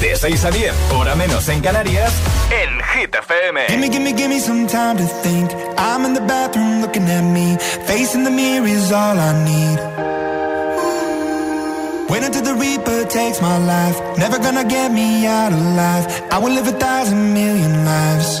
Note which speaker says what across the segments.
Speaker 1: De 6 a 10, hora menos en Canarias, en Hit FM.
Speaker 2: Gimme, gimme, gimme some time to think. I'm in the bathroom looking at me. Facing the mirror is all I need. Wait until the Reaper takes my life. Never gonna get me out alive. I will live a thousand million lives.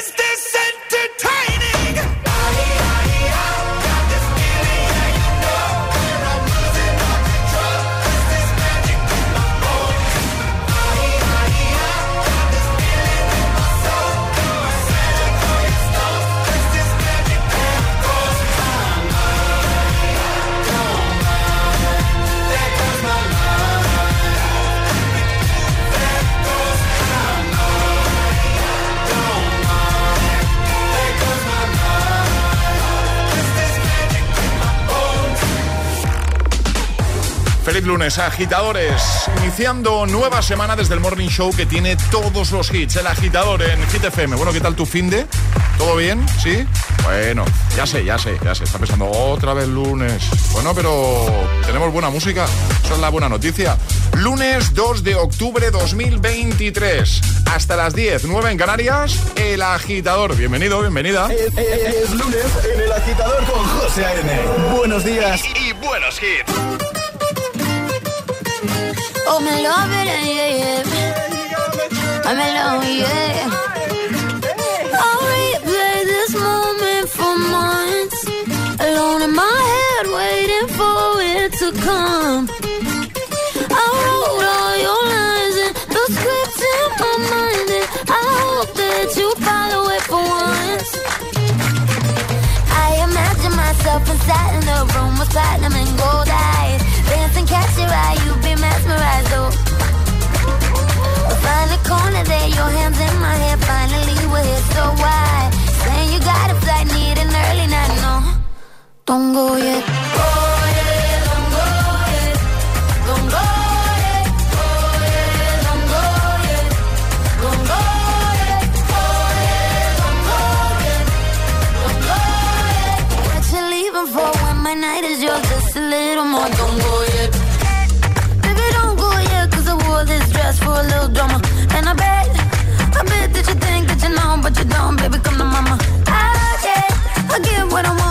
Speaker 3: Feliz lunes, agitadores. Iniciando nueva semana desde el Morning Show que tiene todos los hits. El agitador en Hit FM. Bueno, ¿qué tal tu fin de? ¿Todo bien? ¿Sí? Bueno, ya sé, ya sé, ya sé. Está pensando otra vez lunes. Bueno, pero tenemos buena música. Esa es la buena noticia. Lunes 2 de octubre 2023. Hasta las 10, 9 en Canarias. El agitador. Bienvenido, bienvenida.
Speaker 4: Es, es- es lunes en el agitador con José A.M. Buenos días.
Speaker 1: Y buenos hits.
Speaker 5: Oh, me love it, yeah, yeah. Oh, I'm in love, yeah. I'll replay this moment for months. Alone in my head, waiting for it to come. I wrote all your lines and the scripts in my mind, and I hope that you follow it for once. I imagine myself inside in the room with platinum and gold eyes. Dancing, catch your eye, you be mesmerized, oh. Find a corner there, your hands in my hair. Finally, we're here, so why? Saying you got a flight, need an early night, no. Don't go yet. Oh, what I want.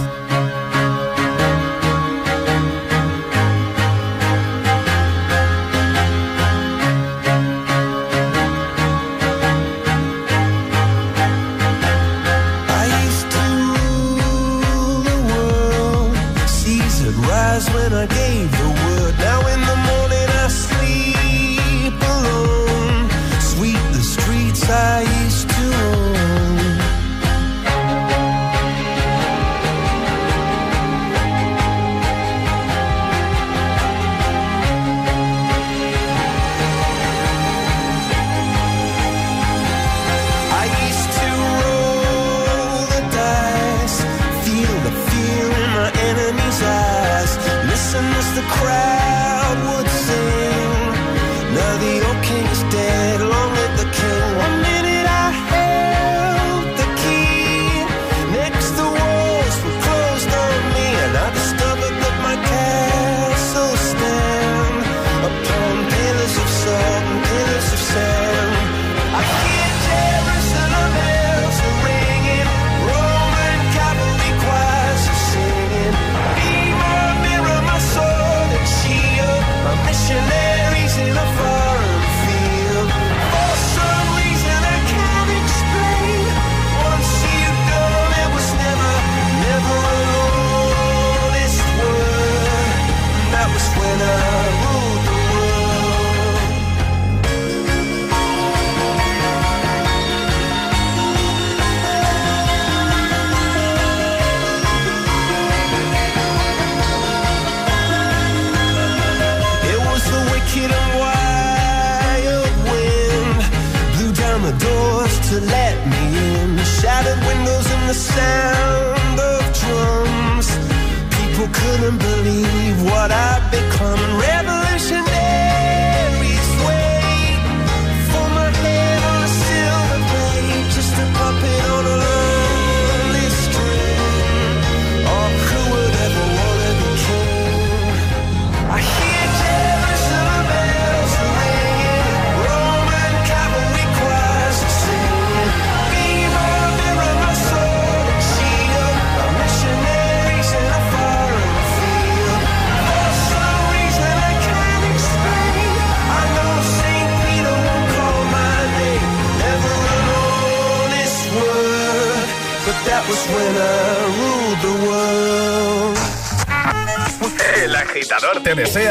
Speaker 5: Desea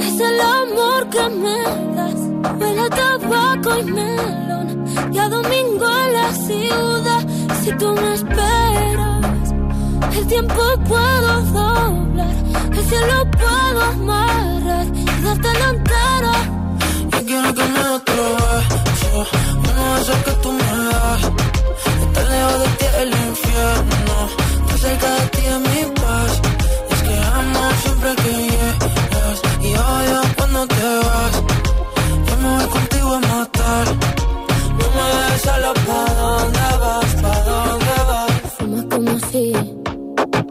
Speaker 6: es el amor que me das. Huele a tabaco y melón. Y a domingo en la ciudad. Si tú me esperas, el tiempo puedo doblar. El cielo puedo amarrar. Y darte la entera.
Speaker 7: Yo quiero que me otro beso. Uno de que tú me das. Estar lejos de ti el infierno. Estar cerca de ti es mi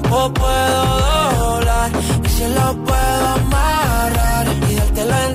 Speaker 7: tiempo puedo doblar. Y si lo puedo amarrar y darte la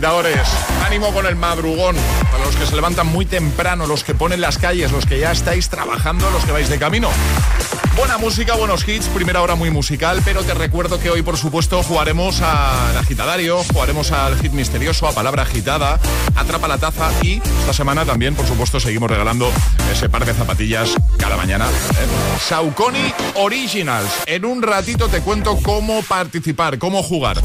Speaker 3: agitadores. Ánimo con el madrugón. Para los que se levantan muy temprano, los que ponen las calles, los que ya estáis trabajando, los que vais de camino. Buena música, buenos hits, primera hora muy musical, pero te recuerdo que hoy, por supuesto, jugaremos al agitadario, jugaremos al hit misterioso, a palabra agitada, atrapa la taza y esta semana también, por supuesto, seguimos regalando ese par de zapatillas cada mañana. ¿eh? Saucony Originals. En un ratito te cuento cómo participar, cómo jugar.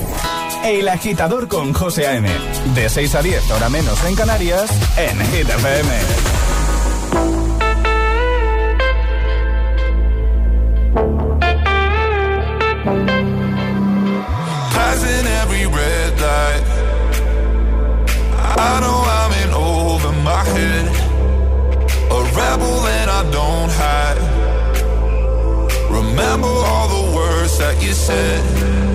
Speaker 1: El agitador con José A.M. De 6 a 10, hora menos en Canarias, en Hit FM.
Speaker 8: Passing every red light. I know I'm in over my head. A rebel and I don't hide. Remember all the words that you said.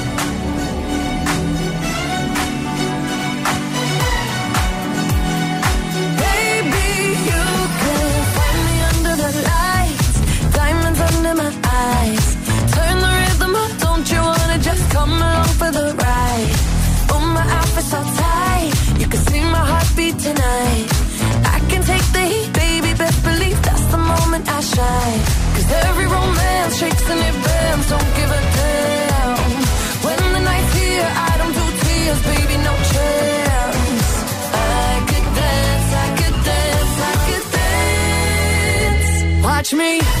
Speaker 1: touch me.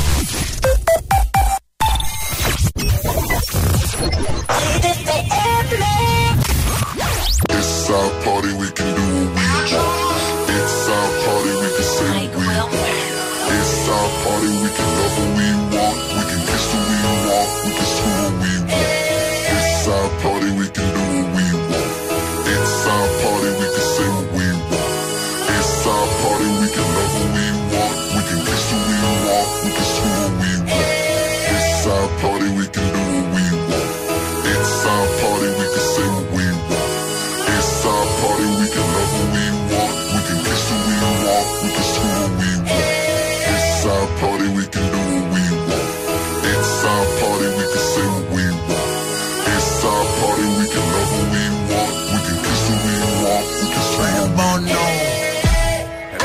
Speaker 9: Want.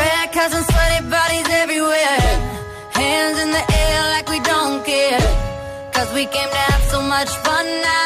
Speaker 6: Red cups and sweaty bodies everywhere. Hands in the air like we don't care. Cause we came to have so much fun now.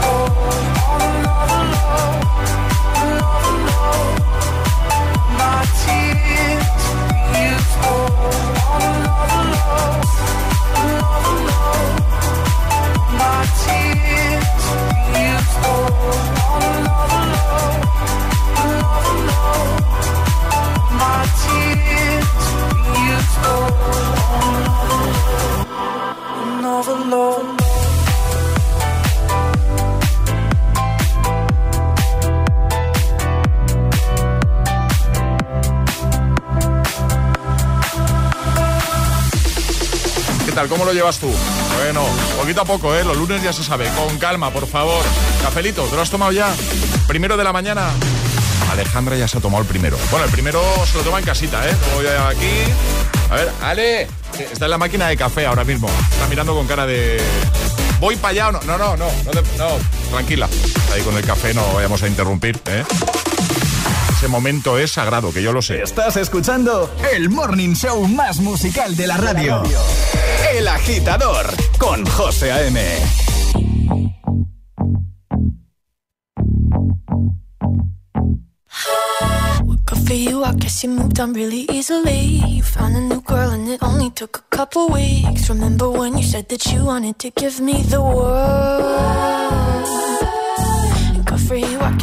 Speaker 3: Oh. Tal? ¿Cómo lo llevas tú? Bueno, poquito a poco, ¿eh? Los lunes ya se sabe. Con calma, por favor. Cafelito, ¿te lo has tomado ya? Primero de la mañana. Alejandra ya se ha tomado el primero. Bueno, el primero se lo toma en casita, ¿eh? Voy aquí. A ver, Ale. Está en la máquina de café ahora mismo. Está mirando con cara de... ¿Voy para allá o no? No, no, no. No, tranquila. Ahí con el café no vayamos a interrumpir, ¿eh? Ese momento es sagrado, que yo lo sé.
Speaker 1: Estás escuchando el morning show más musical de la radio. El agitador con José A.M.
Speaker 7: For you, I guess you moved on really easily. You found a new girl and it only took a couple weeks. Remember when you said that you wanted to give me the world?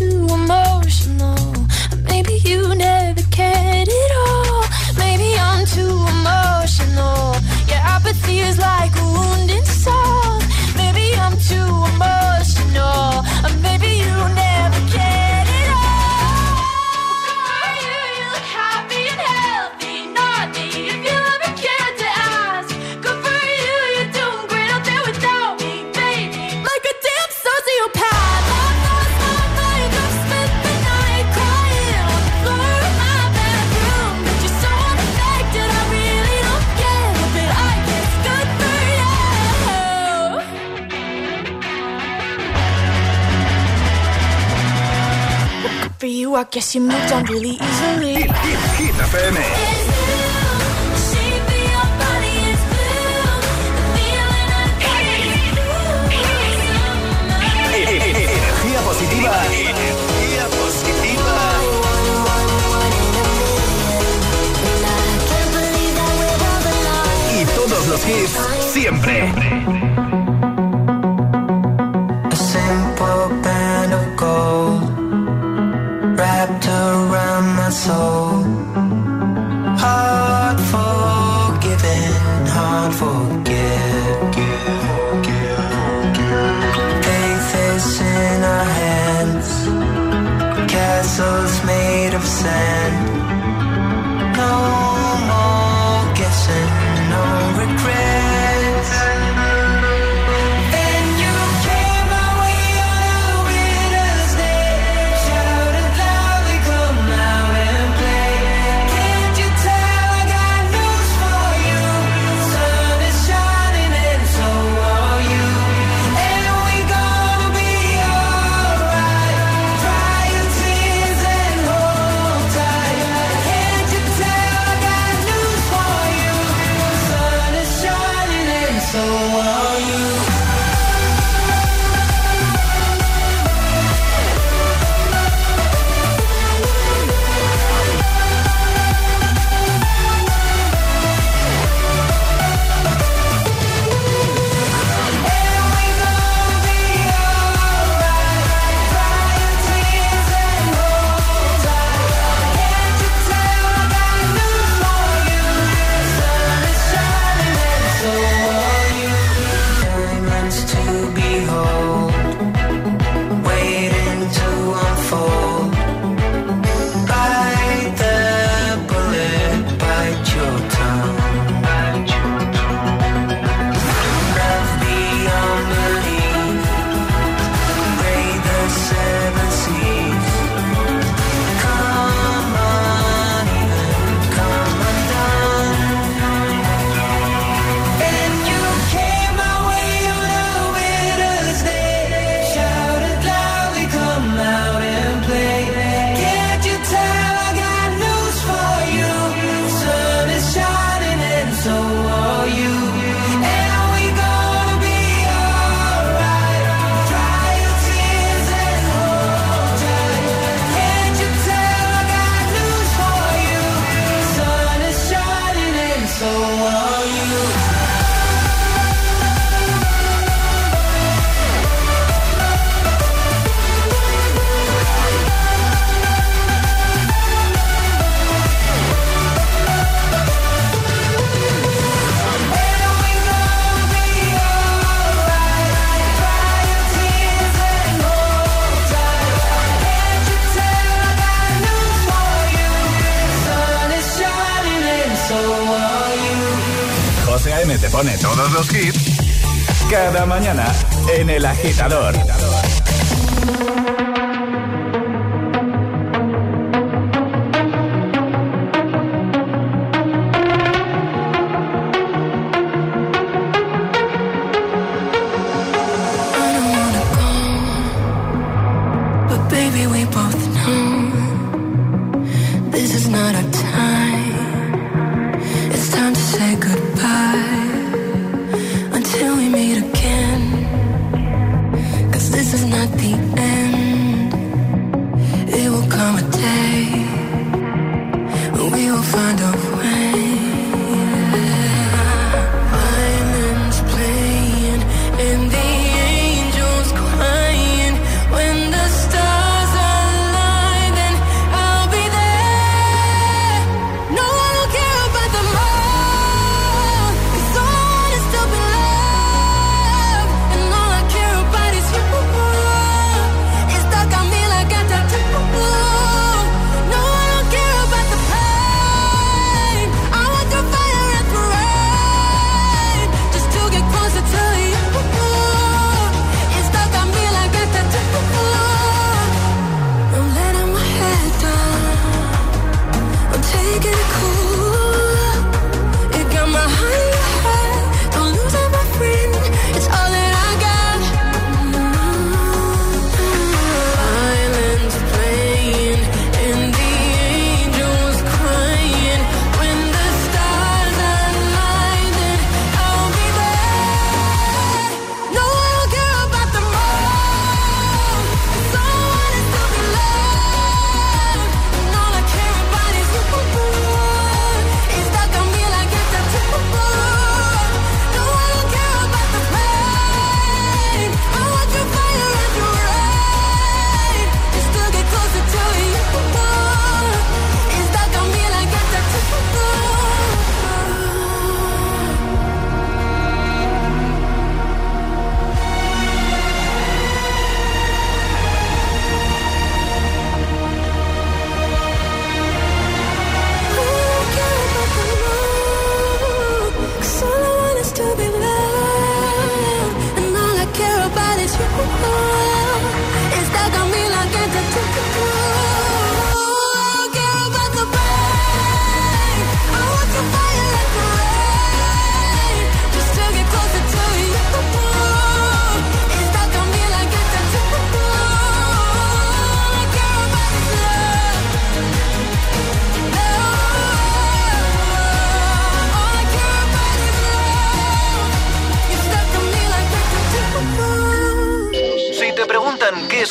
Speaker 7: too emotional, maybe you never I guess you moved on really easily.
Speaker 1: Hit, hit, hit FM.
Speaker 10: Positiva. Positiva. Y todos los hits siempre. Agitador.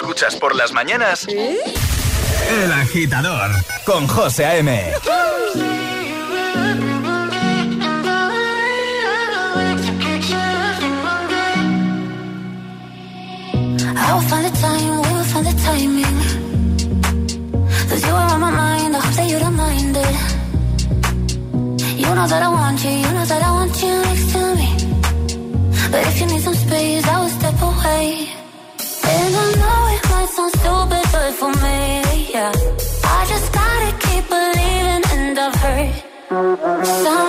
Speaker 1: escuchas por las mañanas, ¿Eh? El Agitador con José A.M.
Speaker 5: I'll find the time, we'll find the timing. You know that I want you, you know that I want you next to me. But if you need some space, I will step away. stupid, but for me, yeah. I just gotta keep believing, and I've heard some.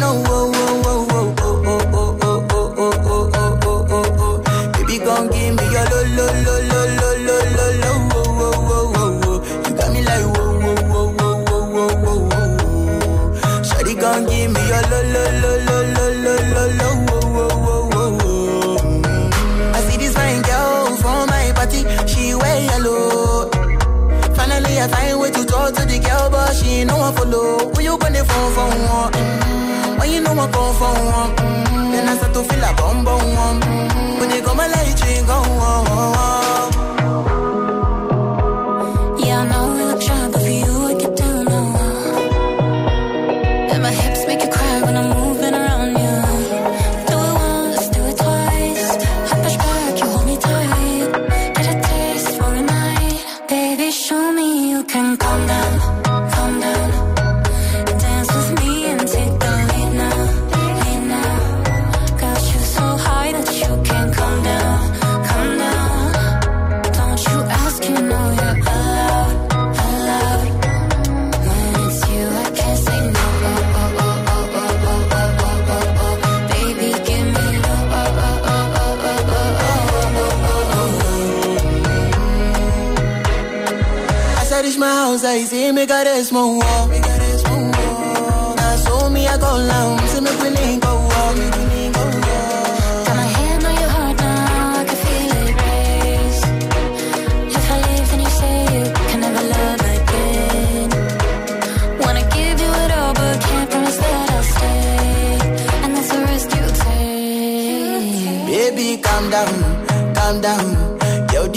Speaker 9: know one
Speaker 5: wall. We got
Speaker 9: this one wall. Now me I go long. Link go.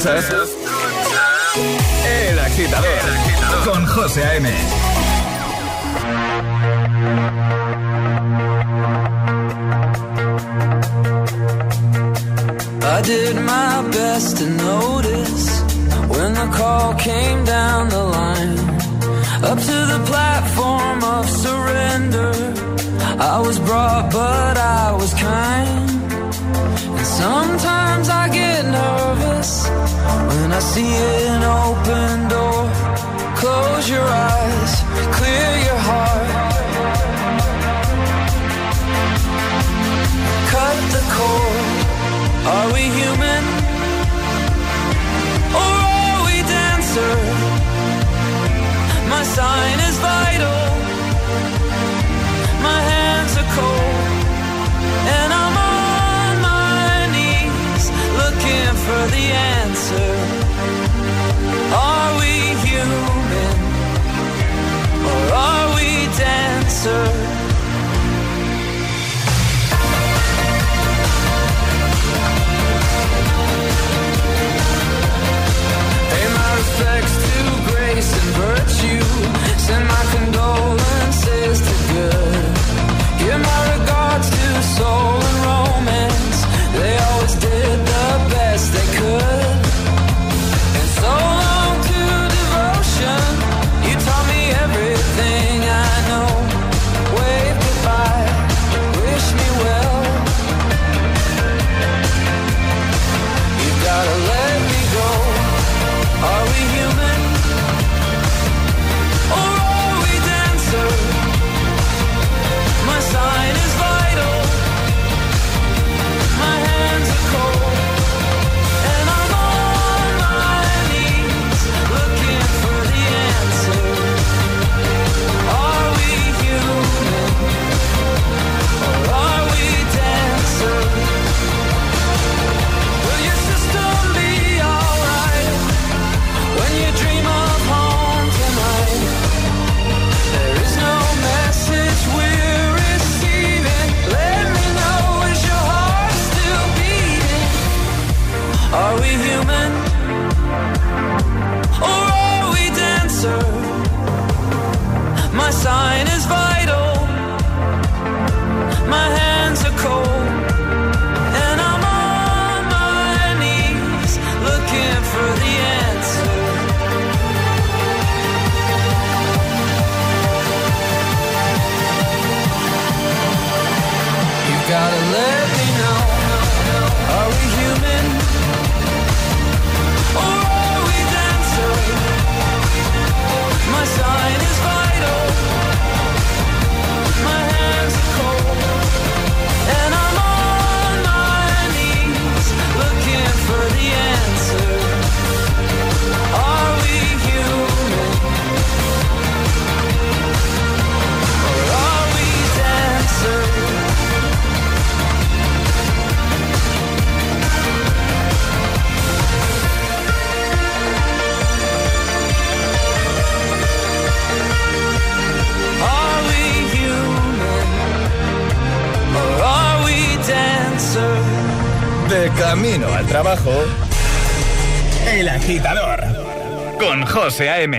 Speaker 1: escuchas El Agitador, con José A.M.
Speaker 10: I did my best to notice when the call came down the line. Up to the platform of surrender. I was brought, but I was kind. And sometimes I get And I see an open door, close your eyes, clear your heart. Cut the cord. Are we human? Or are we dancer? My sign is fire. answer respects to grace and virtue. Send my
Speaker 1: José A.M.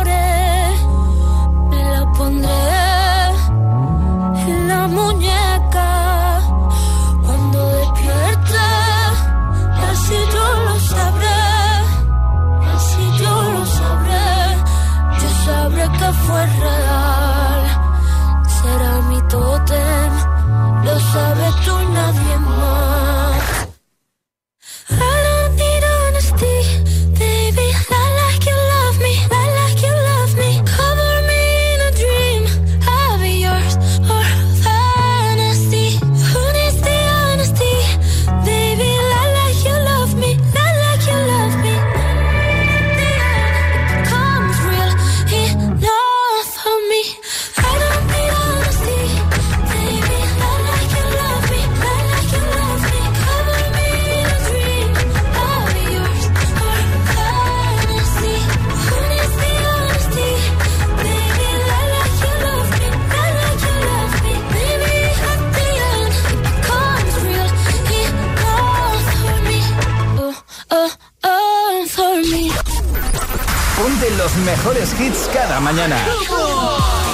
Speaker 1: Ponte los mejores hits cada mañana.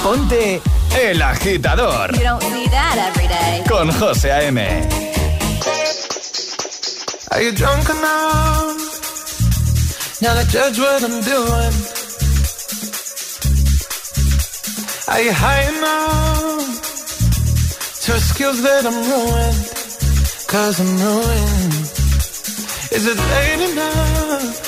Speaker 1: Ponte El Agitador
Speaker 11: You don't see that every day.
Speaker 1: con José A.M.
Speaker 12: Are you drunk enough now to judge what I'm doing? Are you high enough to excuse that I'm ruined? Cause I'm ruined. Is it late enough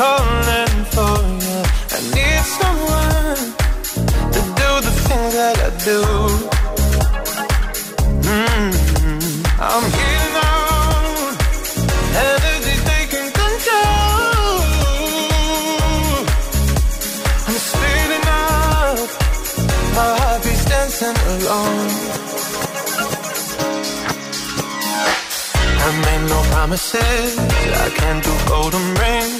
Speaker 12: calling for you. I need someone to do the things that I do. Mm, I'm here now. energy taking control. I'm speeding up, my heart beats dancing alone. I made no promises. I can't do golden rings,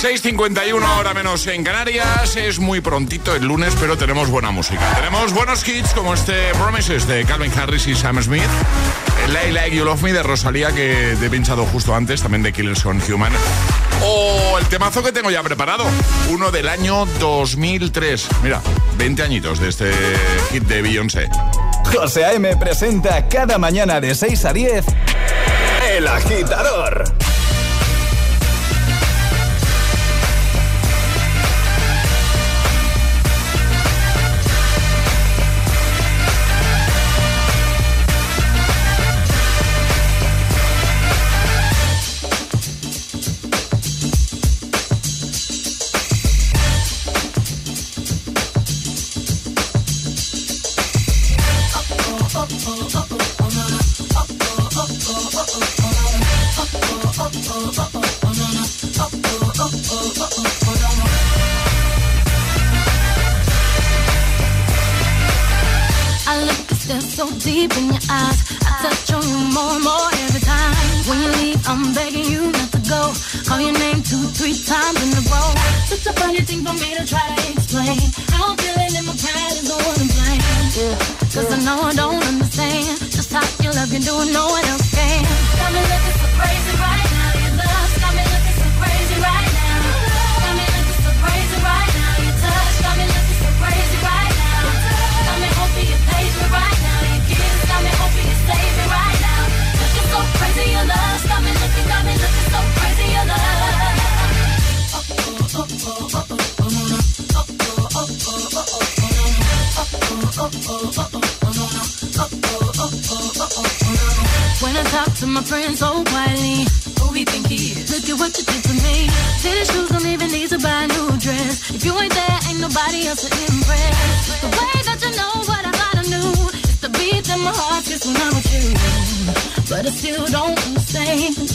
Speaker 3: 6.51 ahora menos en Canarias. Es muy prontito el lunes, pero tenemos buena música. Tenemos buenos hits como este Promises de Calvin Harris y Sam Smith. El Like Like You Love Me de Rosalía, que he pinchado justo antes, también de Killers on Human. O el temazo que tengo ya preparado, uno del año 2003. Mira, 20 añitos de este hit de Beyoncé.
Speaker 6: José A.M. presenta cada mañana de 6 a 10 El Agitador.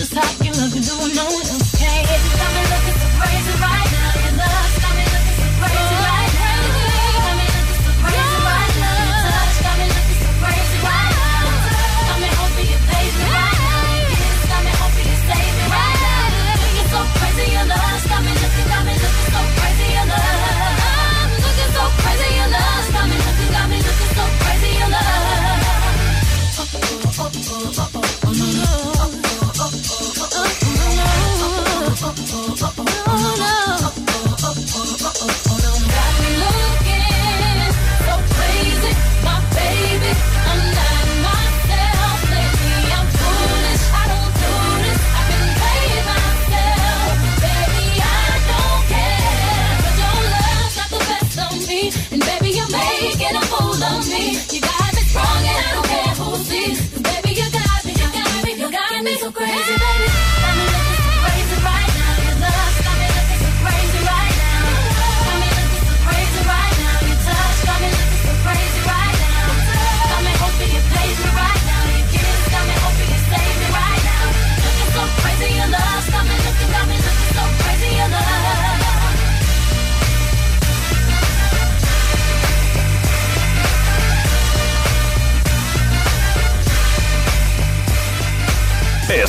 Speaker 13: just how you love you, do I know it?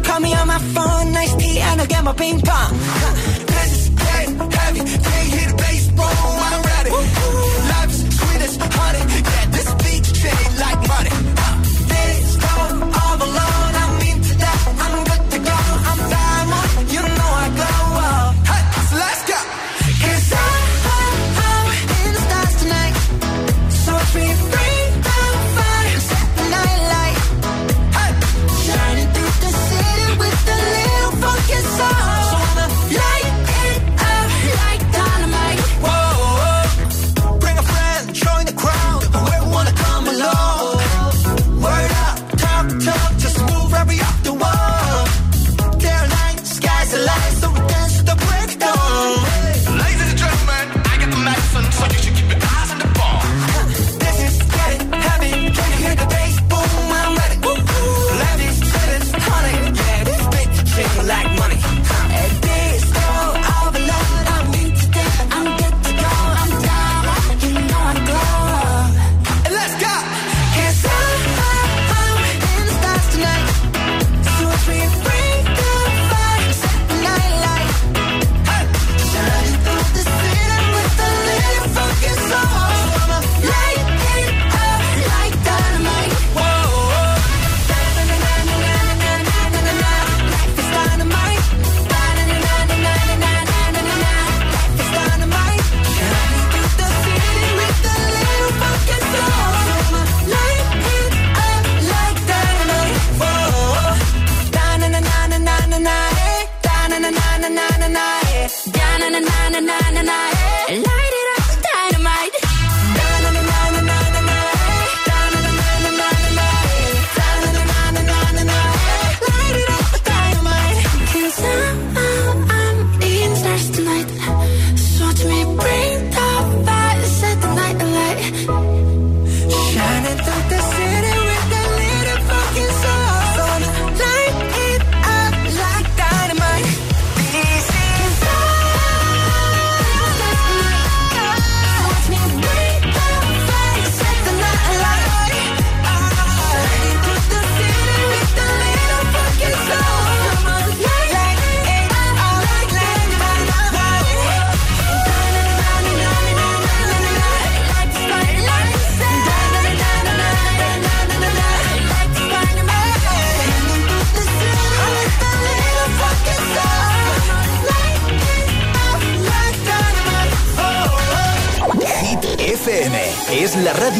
Speaker 2: Dong, call me on my phone, nice tea, and I'll get my ping pong. This is getting heavy, can't hear